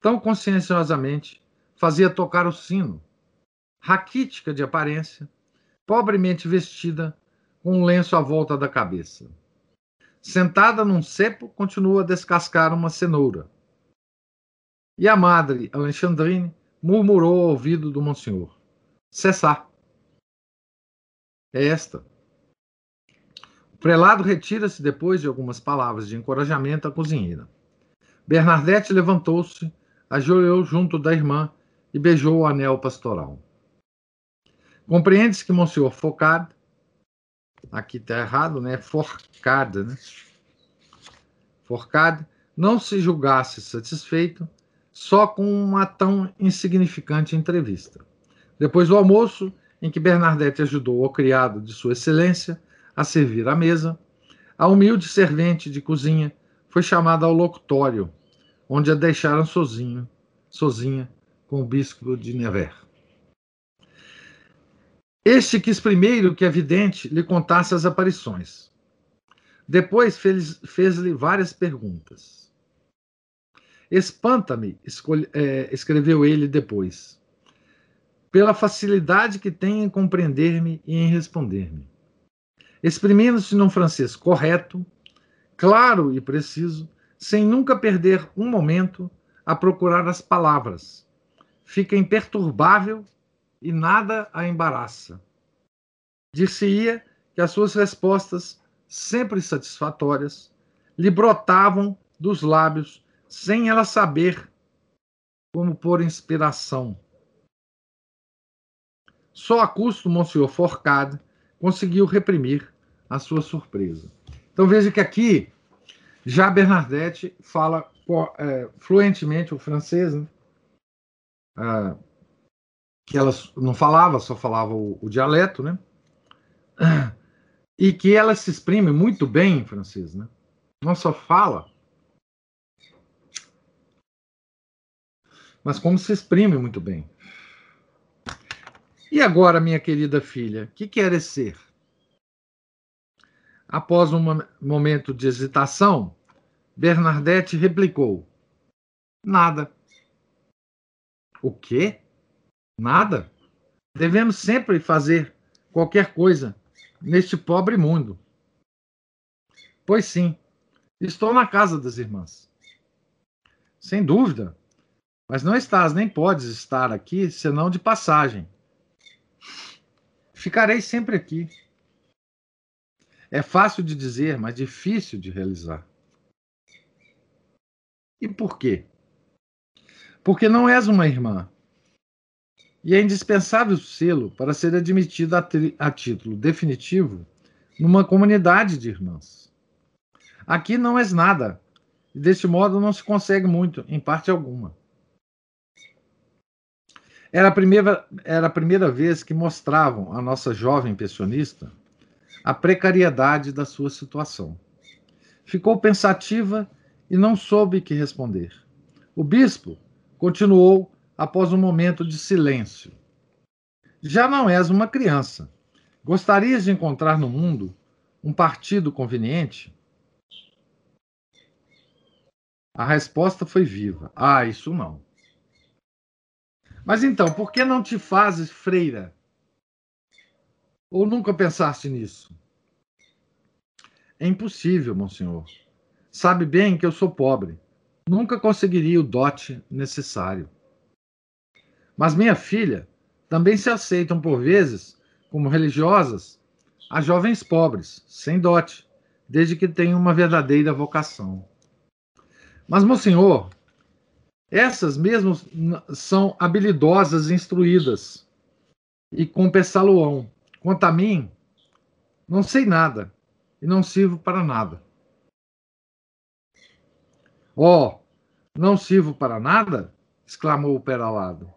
tão conscienciosamente, fazia tocar o sino, raquítica de aparência, pobremente vestida, com um lenço à volta da cabeça. Sentada num cepo, continua a descascar uma cenoura. E a madre, Alexandrine, murmurou ao ouvido do Monsenhor: Cessar. É esta. O prelado retira-se depois de algumas palavras de encorajamento à cozinheira. Bernadette levantou-se, ajoelhou junto da irmã e beijou o anel pastoral. Compreende-se que Monsenhor Focard, aqui está errado, né? Forcade, né? Forcade não se julgasse satisfeito só com uma tão insignificante entrevista. Depois do almoço, em que Bernadette ajudou o criado de Sua Excelência a servir a mesa, a humilde servente de cozinha foi chamada ao locutório, onde a deixaram sozinho, sozinha com o bispo de Nevers. Este quis primeiro que a vidente lhe contasse as aparições. Depois fez-lhe fez várias perguntas. Espanta-me, é, escreveu ele depois, pela facilidade que tem em compreender-me e em responder-me. Exprimindo-se num francês correto, claro e preciso, sem nunca perder um momento a procurar as palavras. Fica imperturbável e nada a embaraça. Dir-se-ia que as suas respostas, sempre satisfatórias, lhe brotavam dos lábios sem ela saber como pôr inspiração. Só a custo Monsenhor Forcade conseguiu reprimir a sua surpresa. Então veja que aqui já Bernadette fala é, fluentemente o francês, né? ah, que ela não falava, só falava o, o, dialeto, né? E que ela se exprime muito bem em francês, né? Não só fala, mas como se exprime muito bem. E agora, minha querida filha, que queres ser? Após um momento de hesitação, Bernadette replicou: Nada. O quê? Nada? Devemos sempre fazer qualquer coisa neste pobre mundo. Pois sim, estou na casa das irmãs. Sem dúvida, mas não estás nem podes estar aqui senão de passagem. Ficarei sempre aqui. É fácil de dizer, mas difícil de realizar. E por quê? Porque não és uma irmã. E é indispensável sê-lo para ser admitido a, a título definitivo numa comunidade de irmãs. Aqui não és nada, e deste modo não se consegue muito, em parte alguma. Era a primeira, era a primeira vez que mostravam à nossa jovem pensionista a precariedade da sua situação. Ficou pensativa e não soube que responder. O bispo continuou após um momento de silêncio. Já não és uma criança. Gostarias de encontrar no mundo um partido conveniente? A resposta foi viva. Ah, isso não. Mas então, por que não te fazes freira? Ou nunca pensaste nisso? É impossível, monsenhor. sabe bem que eu sou pobre. Nunca conseguiria o dote necessário. Mas minha filha também se aceitam por vezes como religiosas a jovens pobres, sem dote, desde que tenham uma verdadeira vocação. Mas, meu senhor, essas mesmas são habilidosas e instruídas e com Pessaloão. Quanto a mim, não sei nada e não sirvo para nada. Oh, não sirvo para nada? exclamou o peralado.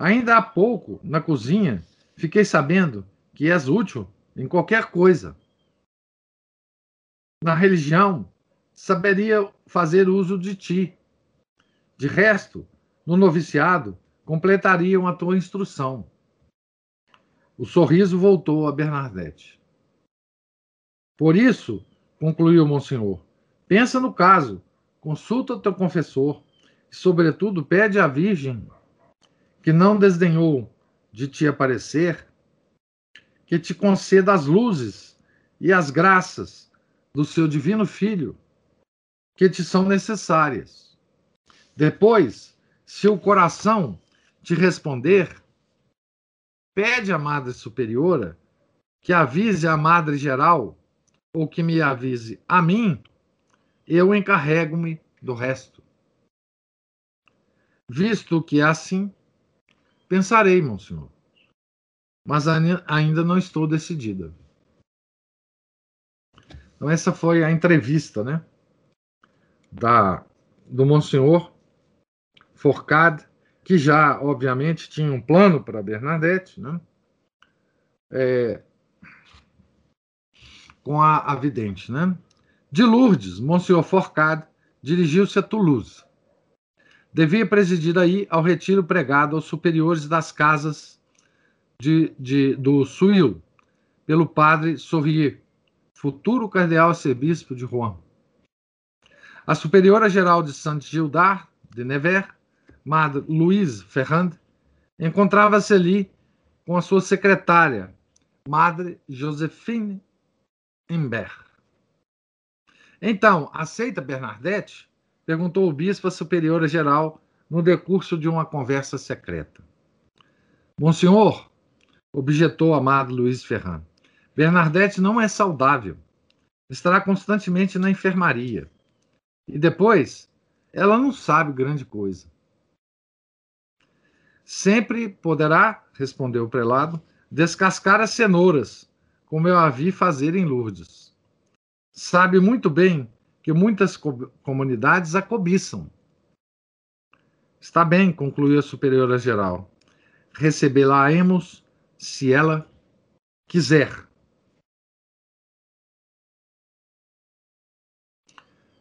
Ainda há pouco, na cozinha, fiquei sabendo que és útil em qualquer coisa. Na religião, saberia fazer uso de ti. De resto, no noviciado, completariam a tua instrução. O sorriso voltou a Bernadette. Por isso, concluiu Monsenhor, pensa no caso, consulta teu confessor e, sobretudo, pede à Virgem, que não desdenhou de te aparecer, que te conceda as luzes e as graças do seu divino Filho, que te são necessárias. Depois, se o coração te responder, pede à Madre Superiora que avise a Madre Geral ou que me avise a mim, eu encarrego-me do resto. Visto que é assim, pensarei, monsenhor mas ainda não estou decidida. Então essa foi a entrevista, né, da do Monsenhor Forcade, que já obviamente tinha um plano para Bernadette, né, é, com a, a vidente, né. De Lourdes, Monsenhor Forcade dirigiu-se a Toulouse. Devia presidir aí ao retiro pregado aos superiores das casas de, de, do Suil pelo padre Saurier, futuro cardeal arcebispo de Rouen. A superiora geral de Saint-Gildard de Nevers, Madre Louise Ferrand, encontrava-se ali com a sua secretária, Madre Josephine Imbert. Então, aceita Bernadette? Perguntou o bispo à superiora geral no decurso de uma conversa secreta. Monsenhor, objetou amado Luiz Ferran. Bernadette não é saudável. Estará constantemente na enfermaria. E depois, ela não sabe grande coisa. Sempre poderá, respondeu o prelado, descascar as cenouras, como eu a vi fazer em Lourdes. Sabe muito bem que muitas co comunidades a cobiçam. Está bem, concluiu a superiora geral. Recebê-la-emos se ela quiser.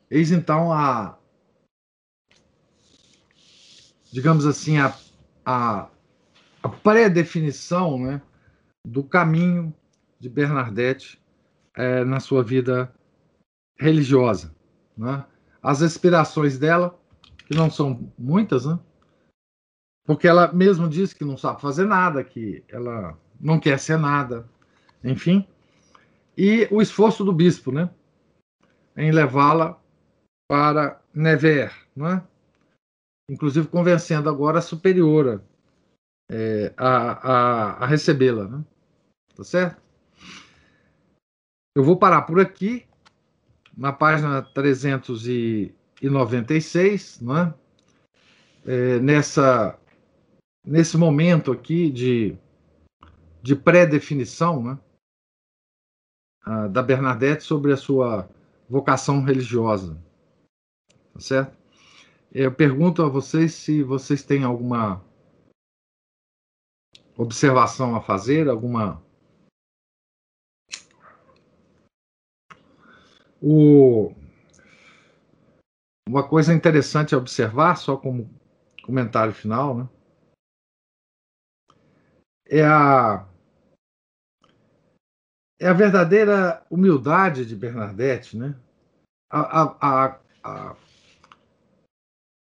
Eis então a, digamos assim, a, a, a pré-definição né, do caminho de Bernadette é, na sua vida religiosa. Né? As aspirações dela, que não são muitas, né? Porque ela mesmo diz que não sabe fazer nada, que ela não quer ser nada, enfim. E o esforço do bispo, né? Em levá-la para Nevers, não é? Inclusive convencendo agora a superiora é, a, a, a recebê-la, né? Tá certo? Eu vou parar por aqui, na página 396, não é? É, nessa nesse momento aqui de, de pré-definição né, da Bernadette sobre a sua vocação religiosa. Tá certo? Eu pergunto a vocês se vocês têm alguma observação a fazer, alguma. O... Uma coisa interessante a observar, só como comentário final, né? é a é a verdadeira humildade de Bernadette, né? A, a, a, a,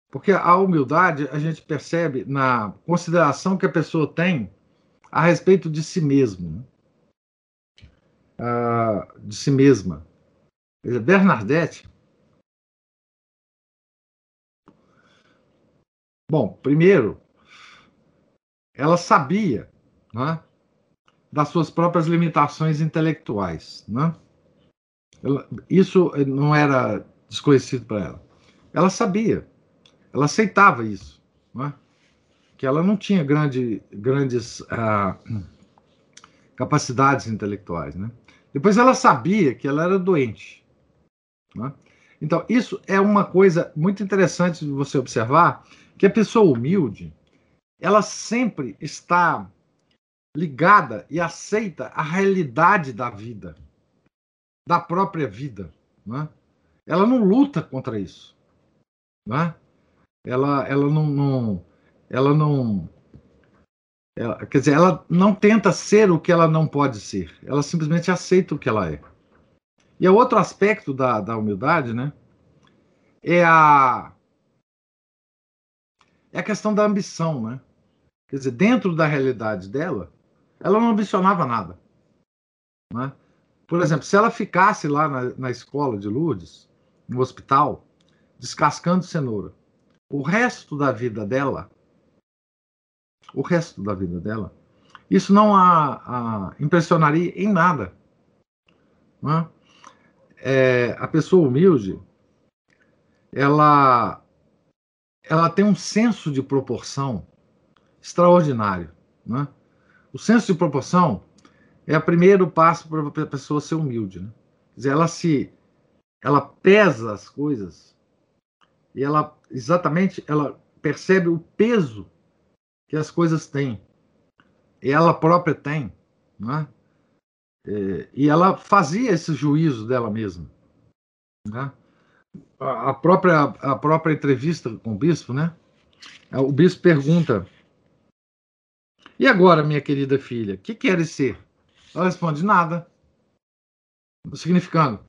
porque a humildade a gente percebe na consideração que a pessoa tem a respeito de si mesmo, né? de si mesma. Bernadette. Bom, primeiro, ela sabia né, das suas próprias limitações intelectuais. Né? Ela, isso não era desconhecido para ela. Ela sabia, ela aceitava isso, né? que ela não tinha grande, grandes ah, capacidades intelectuais. Né? Depois ela sabia que ela era doente. Né? Então, isso é uma coisa muito interessante de você observar, que a pessoa humilde, ela sempre está ligada e aceita a realidade da vida, da própria vida. Né? Ela não luta contra isso. Né? Ela, ela não, não ela não ela, quer dizer, ela não tenta ser o que ela não pode ser. Ela simplesmente aceita o que ela é. E o outro aspecto da, da humildade, né? É a é a questão da ambição, né? Quer dizer, dentro da realidade dela, ela não ambicionava nada. Né? Por exemplo, se ela ficasse lá na, na escola de Lourdes, no hospital, descascando cenoura, o resto da vida dela, o resto da vida dela, isso não a, a impressionaria em nada. Né? É, a pessoa humilde, ela, ela tem um senso de proporção extraordinário. Né? O senso de proporção é o primeiro passo para a pessoa ser humilde. Né? Quer dizer, ela se ela pesa as coisas e ela exatamente ela percebe o peso que as coisas têm. E ela própria tem. Né? E ela fazia esse juízo dela mesma. Né? A, própria, a própria entrevista com o bispo, né? o bispo pergunta: E agora, minha querida filha, o que queres ser? Ela responde: Nada. Significando,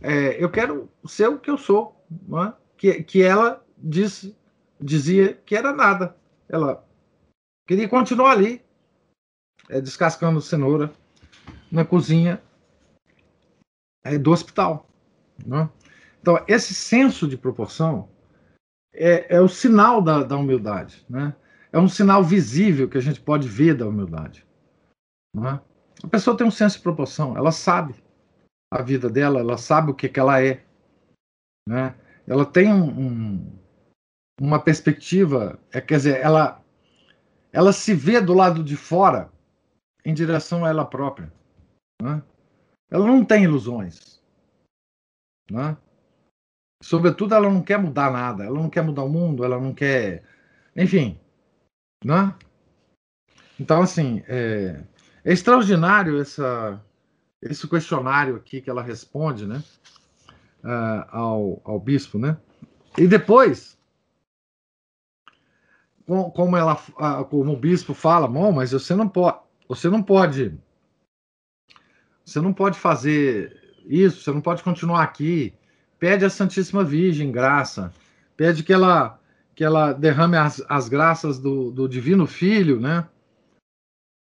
é, eu quero ser o que eu sou. É? Que, que ela disse, dizia que era nada. Ela queria continuar ali, é, descascando cenoura na cozinha é, do hospital. Né? Então, esse senso de proporção é, é o sinal da, da humildade. Né? É um sinal visível que a gente pode ver da humildade. Né? A pessoa tem um senso de proporção, ela sabe a vida dela, ela sabe o que, que ela é. Né? Ela tem um, um, uma perspectiva, é, quer dizer, ela, ela se vê do lado de fora em direção a ela própria. Né? Ela não tem ilusões. Né? Sobretudo, ela não quer mudar nada, ela não quer mudar o mundo, ela não quer. Enfim. Né? Então, assim, é, é extraordinário essa, esse questionário aqui que ela responde né? Uh, ao, ao bispo. Né? E depois, como, ela, como o bispo fala, bom, mas você não pode você não pode. Você não pode fazer isso, você não pode continuar aqui. Pede a Santíssima Virgem graça. Pede que ela, que ela derrame as, as graças do, do Divino Filho, né?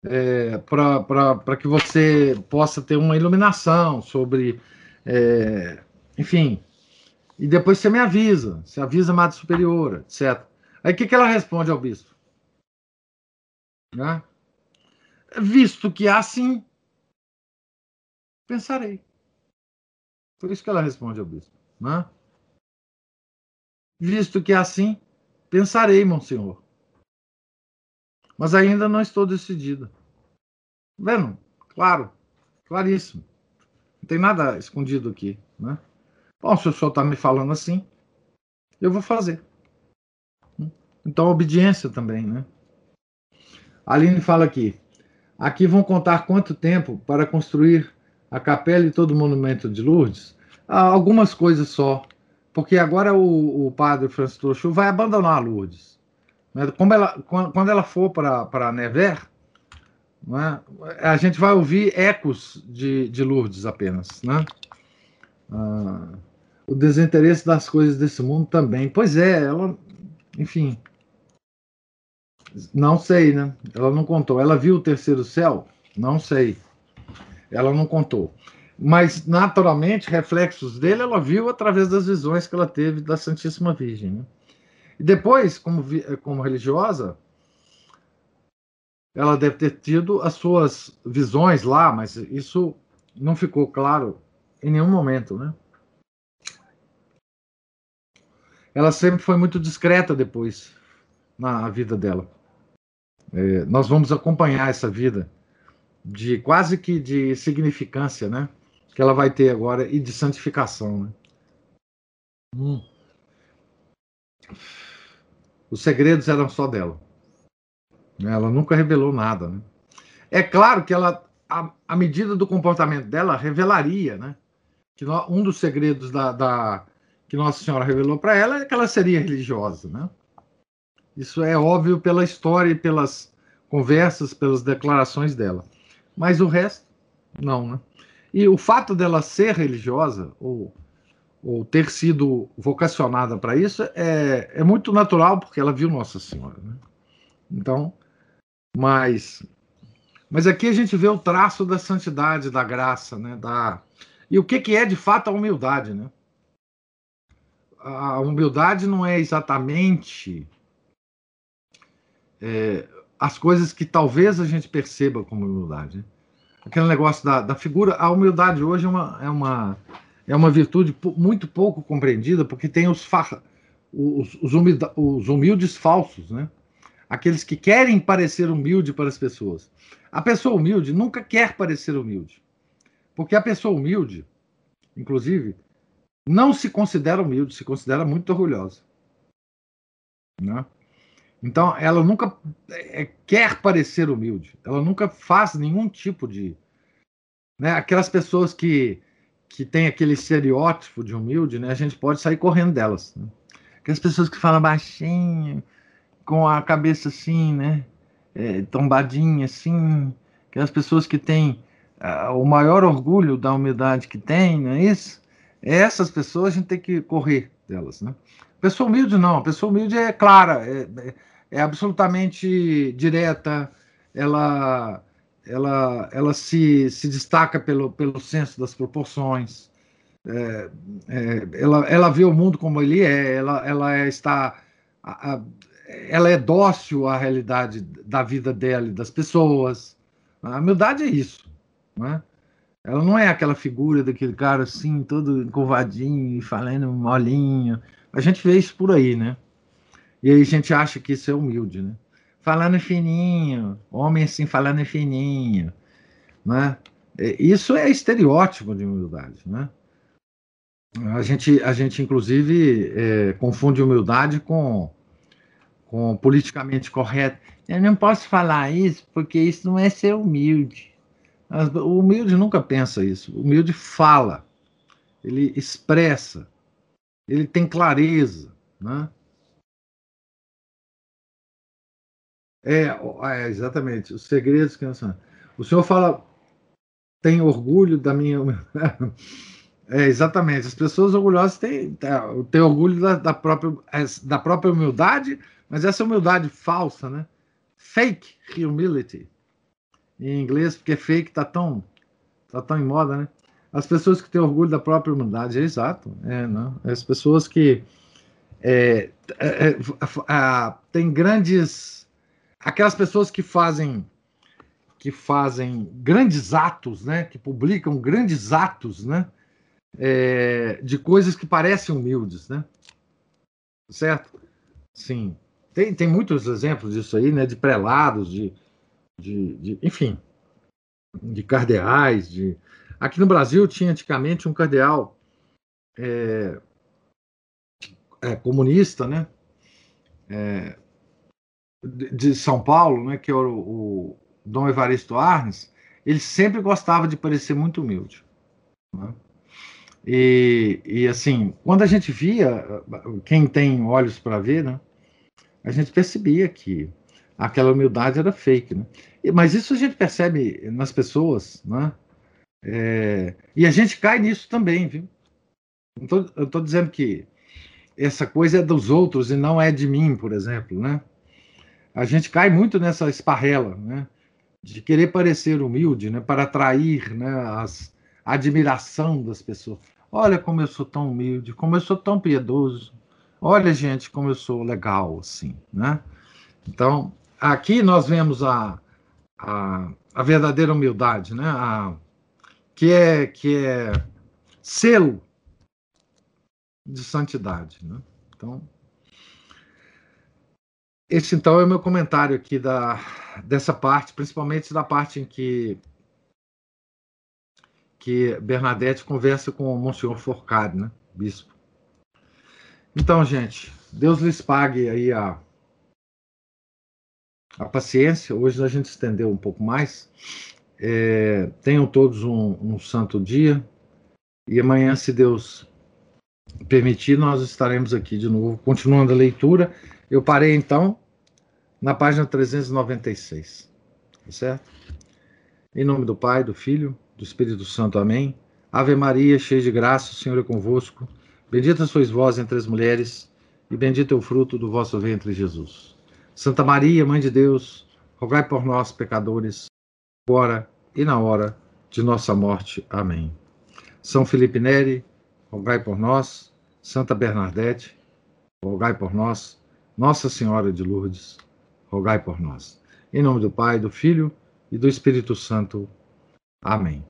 É, para que você possa ter uma iluminação sobre. É, enfim. E depois você me avisa. Você avisa a Madre Superiora, etc. Aí o que, que ela responde ao bispo? Né? Visto que assim, pensarei. Por isso que ela responde ao bispo. Né? Visto que assim, pensarei, monsenhor. Mas ainda não estou decidida. Vendo? Claro, claríssimo. Não tem nada escondido aqui. Né? Bom, se o senhor está me falando assim, eu vou fazer. Então, obediência também, né? Aline fala aqui. Aqui vão contar quanto tempo para construir a capela e todo o monumento de Lourdes? Algumas coisas só, porque agora o, o padre Francisco Trochu vai abandonar Lourdes. Né? Como ela, quando ela for para Nevers, né? a gente vai ouvir ecos de, de Lourdes apenas. Né? Ah, o desinteresse das coisas desse mundo também. Pois é, ela, enfim, não sei, né? Ela não contou. Ela viu o terceiro céu? Não sei. Ela não contou. Mas, naturalmente, reflexos dele ela viu através das visões que ela teve da Santíssima Virgem. Né? E depois, como, como religiosa, ela deve ter tido as suas visões lá, mas isso não ficou claro em nenhum momento, né? Ela sempre foi muito discreta depois na vida dela. É, nós vamos acompanhar essa vida de quase que de significância, né? Que ela vai ter agora e de santificação, né? Hum. Os segredos eram só dela. Ela nunca revelou nada, né? É claro que ela, à medida do comportamento dela, revelaria, né? Que um dos segredos da, da que Nossa Senhora revelou para ela é que ela seria religiosa, né? Isso é óbvio pela história e pelas conversas, pelas declarações dela. Mas o resto, não, né? E o fato dela ser religiosa, ou, ou ter sido vocacionada para isso, é, é muito natural, porque ela viu Nossa Senhora. Né? Então, mas, mas aqui a gente vê o traço da santidade, da graça, né? Da, e o que, que é de fato a humildade, né? A humildade não é exatamente é, as coisas que talvez a gente perceba como humildade. Né? Aquele negócio da, da figura, a humildade hoje é uma, é uma, é uma virtude muito pouco compreendida, porque tem os, os, os, humilda, os humildes falsos, né? aqueles que querem parecer humilde para as pessoas. A pessoa humilde nunca quer parecer humilde, porque a pessoa humilde, inclusive, não se considera humilde, se considera muito orgulhosa. Né? Então, ela nunca é, quer parecer humilde, ela nunca faz nenhum tipo de. Né, aquelas pessoas que, que têm aquele estereótipo de humilde, né, a gente pode sair correndo delas. Né? Aquelas pessoas que falam baixinho, com a cabeça assim, né, é, tombadinha assim, aquelas pessoas que têm uh, o maior orgulho da humildade que tem, não é isso? Essas pessoas a gente tem que correr delas, né? Pessoa humilde não, pessoa humilde é clara, é, é, é absolutamente direta, ela, ela, ela se, se destaca pelo, pelo senso das proporções, é, é, ela, ela vê o mundo como ele é, ela, ela é, está. A, a, ela é dócil à realidade da vida dela e das pessoas. A humildade é isso. Não é? Ela não é aquela figura daquele cara assim, todo encurvadinho e falando molinho. A gente vê isso por aí, né? E aí a gente acha que isso é humilde, né? Falando fininho, homem assim falando fininho, né? Isso é estereótipo de humildade, né? A gente, a gente inclusive, é, confunde humildade com, com politicamente correto. Eu não posso falar isso porque isso não é ser humilde. O humilde nunca pensa isso. O humilde fala, ele expressa, ele tem clareza, né? É, é, exatamente. Os segredos que nós O senhor fala, tem orgulho da minha. É, exatamente. As pessoas orgulhosas têm, têm orgulho da, da, própria, da própria humildade, mas essa humildade falsa, né? Fake humility. Em inglês, porque fake tá tão, tá tão em moda, né? As pessoas que têm orgulho da própria humildade, é exato. É, não? As pessoas que é, é, é, têm grandes aquelas pessoas que fazem que fazem grandes atos, né, que publicam grandes atos, né, é, de coisas que parecem humildes, né, certo? Sim, tem, tem muitos exemplos disso aí, né, de prelados, de, de, de enfim, de cardeais, de aqui no Brasil tinha antigamente um cardeal é, é, comunista, né, é, de São Paulo, né, que é o, o Dom Evaristo Arnes, ele sempre gostava de parecer muito humilde. Né? E, e, assim, quando a gente via, quem tem olhos para ver, né, a gente percebia que aquela humildade era fake. Né? Mas isso a gente percebe nas pessoas, né? É, e a gente cai nisso também, viu? Eu estou dizendo que essa coisa é dos outros e não é de mim, por exemplo, né? a gente cai muito nessa esparrela, né? De querer parecer humilde, né? Para atrair, né? As, a admiração das pessoas. Olha como eu sou tão humilde, como eu sou tão piedoso. Olha, gente, como eu sou legal, assim, né? Então, aqui nós vemos a, a, a verdadeira humildade, né? A, que é que é selo de santidade, né? Então, esse então é o meu comentário aqui da dessa parte, principalmente da parte em que que Bernadette conversa com o Monsenhor Forcade, né, bispo. Então, gente, Deus lhes pague aí a a paciência. Hoje a gente estendeu um pouco mais. É, tenham todos um, um santo dia. E amanhã, se Deus permitir, nós estaremos aqui de novo, continuando a leitura. Eu parei então na página 396. Tá certo? Em nome do Pai, do Filho, do Espírito Santo. Amém. Ave Maria, cheia de graça, o Senhor é convosco. Bendita sois vós entre as mulheres, e bendito é o fruto do vosso ventre, Jesus. Santa Maria, Mãe de Deus, rogai por nós, pecadores, agora e na hora de nossa morte. Amém. São Felipe Neri, rogai por nós. Santa Bernadette, rogai por nós. Nossa Senhora de Lourdes, rogai por nós. Em nome do Pai, do Filho e do Espírito Santo. Amém.